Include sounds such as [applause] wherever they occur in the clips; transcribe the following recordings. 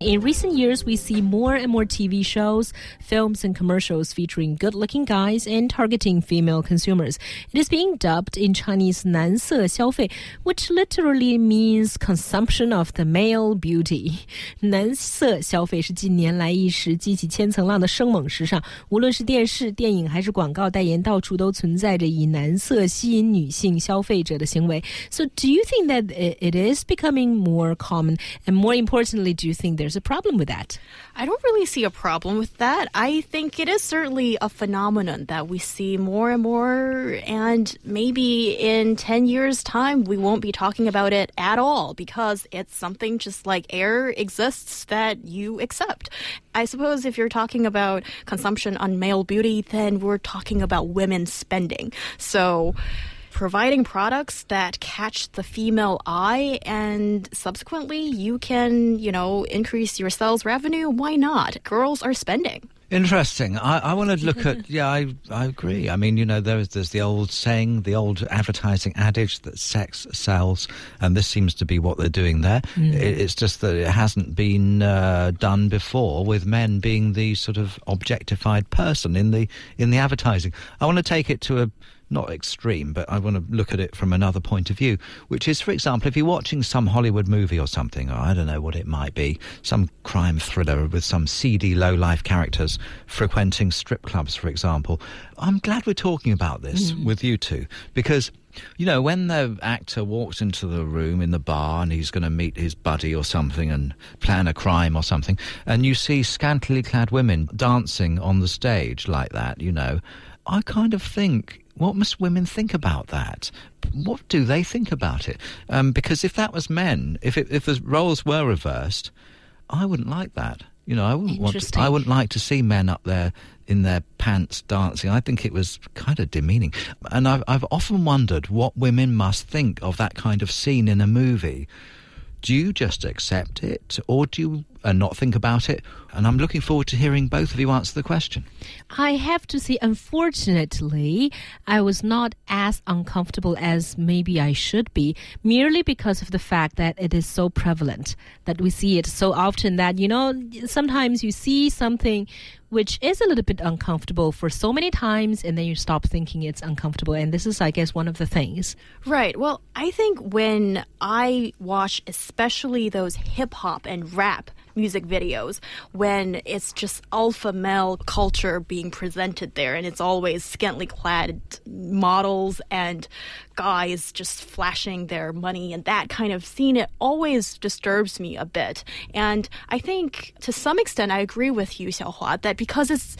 In recent years, we see more and more TV shows, films, and commercials featuring good looking guys and targeting female consumers. It is being dubbed in Chinese 男色消费, which literally means consumption of the male beauty. 男色消费是近年来一时激起千层浪的生猛时尚，无论是电视、电影还是广告代言，到处都存在着以男色吸引女性消费者的行为。So, do you think that it is becoming more common? And more importantly, do you think there's there's a problem with that. I don't really see a problem with that. I think it is certainly a phenomenon that we see more and more, and maybe in 10 years' time, we won't be talking about it at all because it's something just like air exists that you accept. I suppose if you're talking about consumption on male beauty, then we're talking about women spending. So, providing products that catch the female eye and subsequently you can, you know, increase your sales revenue, why not? Girls are spending. Interesting. I, I want to look at. [laughs] Yeah, I I agree. I mean, you know, there's there's the old saying, the old advertising adage that sex sells, and this seems to be what they're doing there. Mm. It, it's just that it hasn't been uh, done before, with men being the sort of objectified person in the in the advertising. I want to take it to a not extreme, but I want to look at it from another point of view, which is, for example, if you're watching some Hollywood movie or something, or I don't know what it might be, some crime thriller with some seedy low life characters frequenting strip clubs, for example, I'm glad we're talking about this mm. with you two because you know, when the actor walks into the room in the bar and he's going to meet his buddy or something and plan a crime or something, and you see scantily clad women dancing on the stage like that, you know, I kind of think what must women think about that? What do they think about it? Um, because if that was men, if it, if the roles were reversed, I wouldn't like that. You know, I wouldn't want. To, I wouldn't like to see men up there in their pants dancing. I think it was kind of demeaning, and I've I've often wondered what women must think of that kind of scene in a movie do you just accept it or do you uh, not think about it? And I'm looking forward to hearing both of you answer the question. I have to say, unfortunately, I was not as uncomfortable as maybe I should be, merely because of the fact that it is so prevalent, that we see it so often that, you know, sometimes you see something which is a little bit uncomfortable for so many times, and then you stop thinking it's uncomfortable. And this is, I guess, one of the things. Right. Well, I think when I watch, especially those hip hop and rap music videos when it's just alpha male culture being presented there and it's always scantily clad models and guys just flashing their money and that kind of scene. It always disturbs me a bit. And i think to some extent i agree with you xiaohua that because it's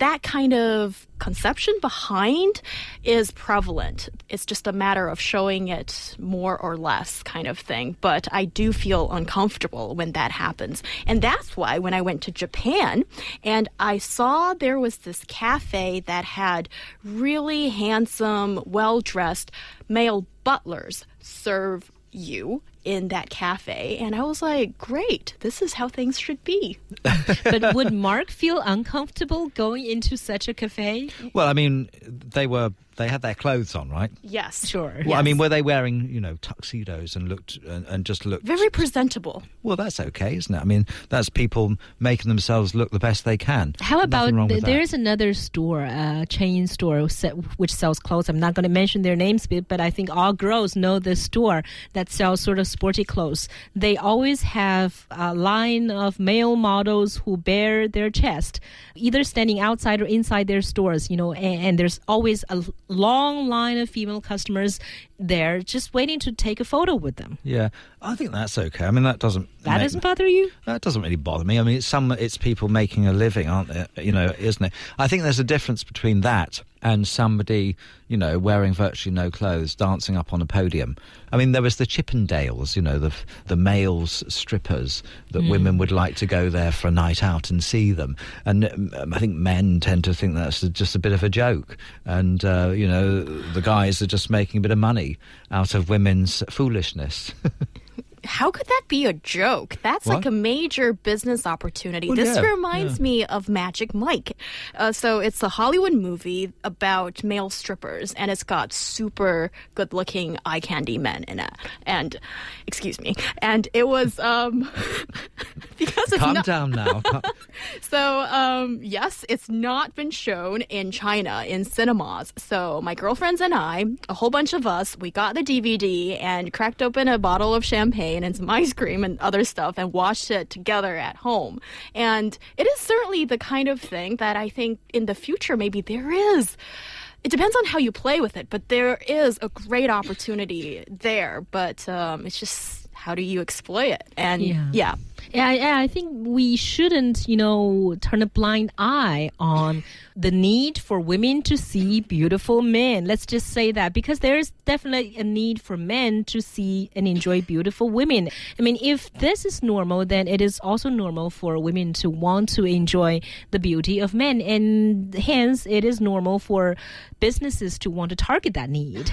that kind of conception behind is prevalent. It's just a matter of showing it more or less kind of thing. But I do feel uncomfortable when that happens. And that's why when I went to Japan and I saw there was this cafe that had really handsome, well dressed male butlers serve you in that cafe and I was like, great, this is how things should be. [laughs] but would Mark feel uncomfortable going into such a cafe? Well, I mean, they were they had their clothes on, right? Yes, sure. Well, yes. I mean, were they wearing you know tuxedos and looked and, and, just looked very presentable? Well, that's okay, isn't it? I mean, that's people making themselves look the best they can. How about there's another store, a uh, chain store which sells clothes. I'm not going to mention their names, but I think all girls know this store that sells sort of sporty clothes. They always have a line of male models who bare their chest, either standing outside or inside their stores. You know, and, and there's always a long line of female customers there just waiting to take a photo with them. Yeah, I think that's okay. I mean, that doesn't that make, doesn't bother you. That doesn't really bother me. I mean, it's some it's people making a living, aren't they? You know, isn't it? I think there's a difference between that and somebody, you know, wearing virtually no clothes, dancing up on a podium. I mean, there was the Chippendales, you know, the the males strippers that mm. women would like to go there for a night out and see them, and um, I think men tend to think that's just a bit of a joke, and uh, you know, the guys are just making a bit of money out of women's foolishness. [laughs] how could that be a joke? That's What? like a major business opportunity. Well, this yeah, reminds yeah. me of Magic Mike. Uh, so it's a Hollywood movie about male strippers, and it's got super good-looking eye candy men in it. And excuse me, and it was um [laughs] because it's Calm not. down now. [laughs] So, um, yes, it's not been shown in China in cinemas. So, my girlfriends and I, a whole bunch of us, we got the DVD and cracked open a bottle of champagne and some ice cream and other stuff and watched it together at home. And it is certainly the kind of thing that I think in the future maybe there is. It depends on how you play with it, but there is a great opportunity there. But um, it's just how do you exploit it? And Yeah. yeah. Yeah, I- I think we shouldn't, you know, turn a blind eye on the need for women to see beautiful men. Let's just say that because there's definitely a need for men to see and enjoy beautiful women. I mean, if this is normal, then it is also normal for women to want to enjoy the beauty of men, and hence it is normal for businesses to want to target that need.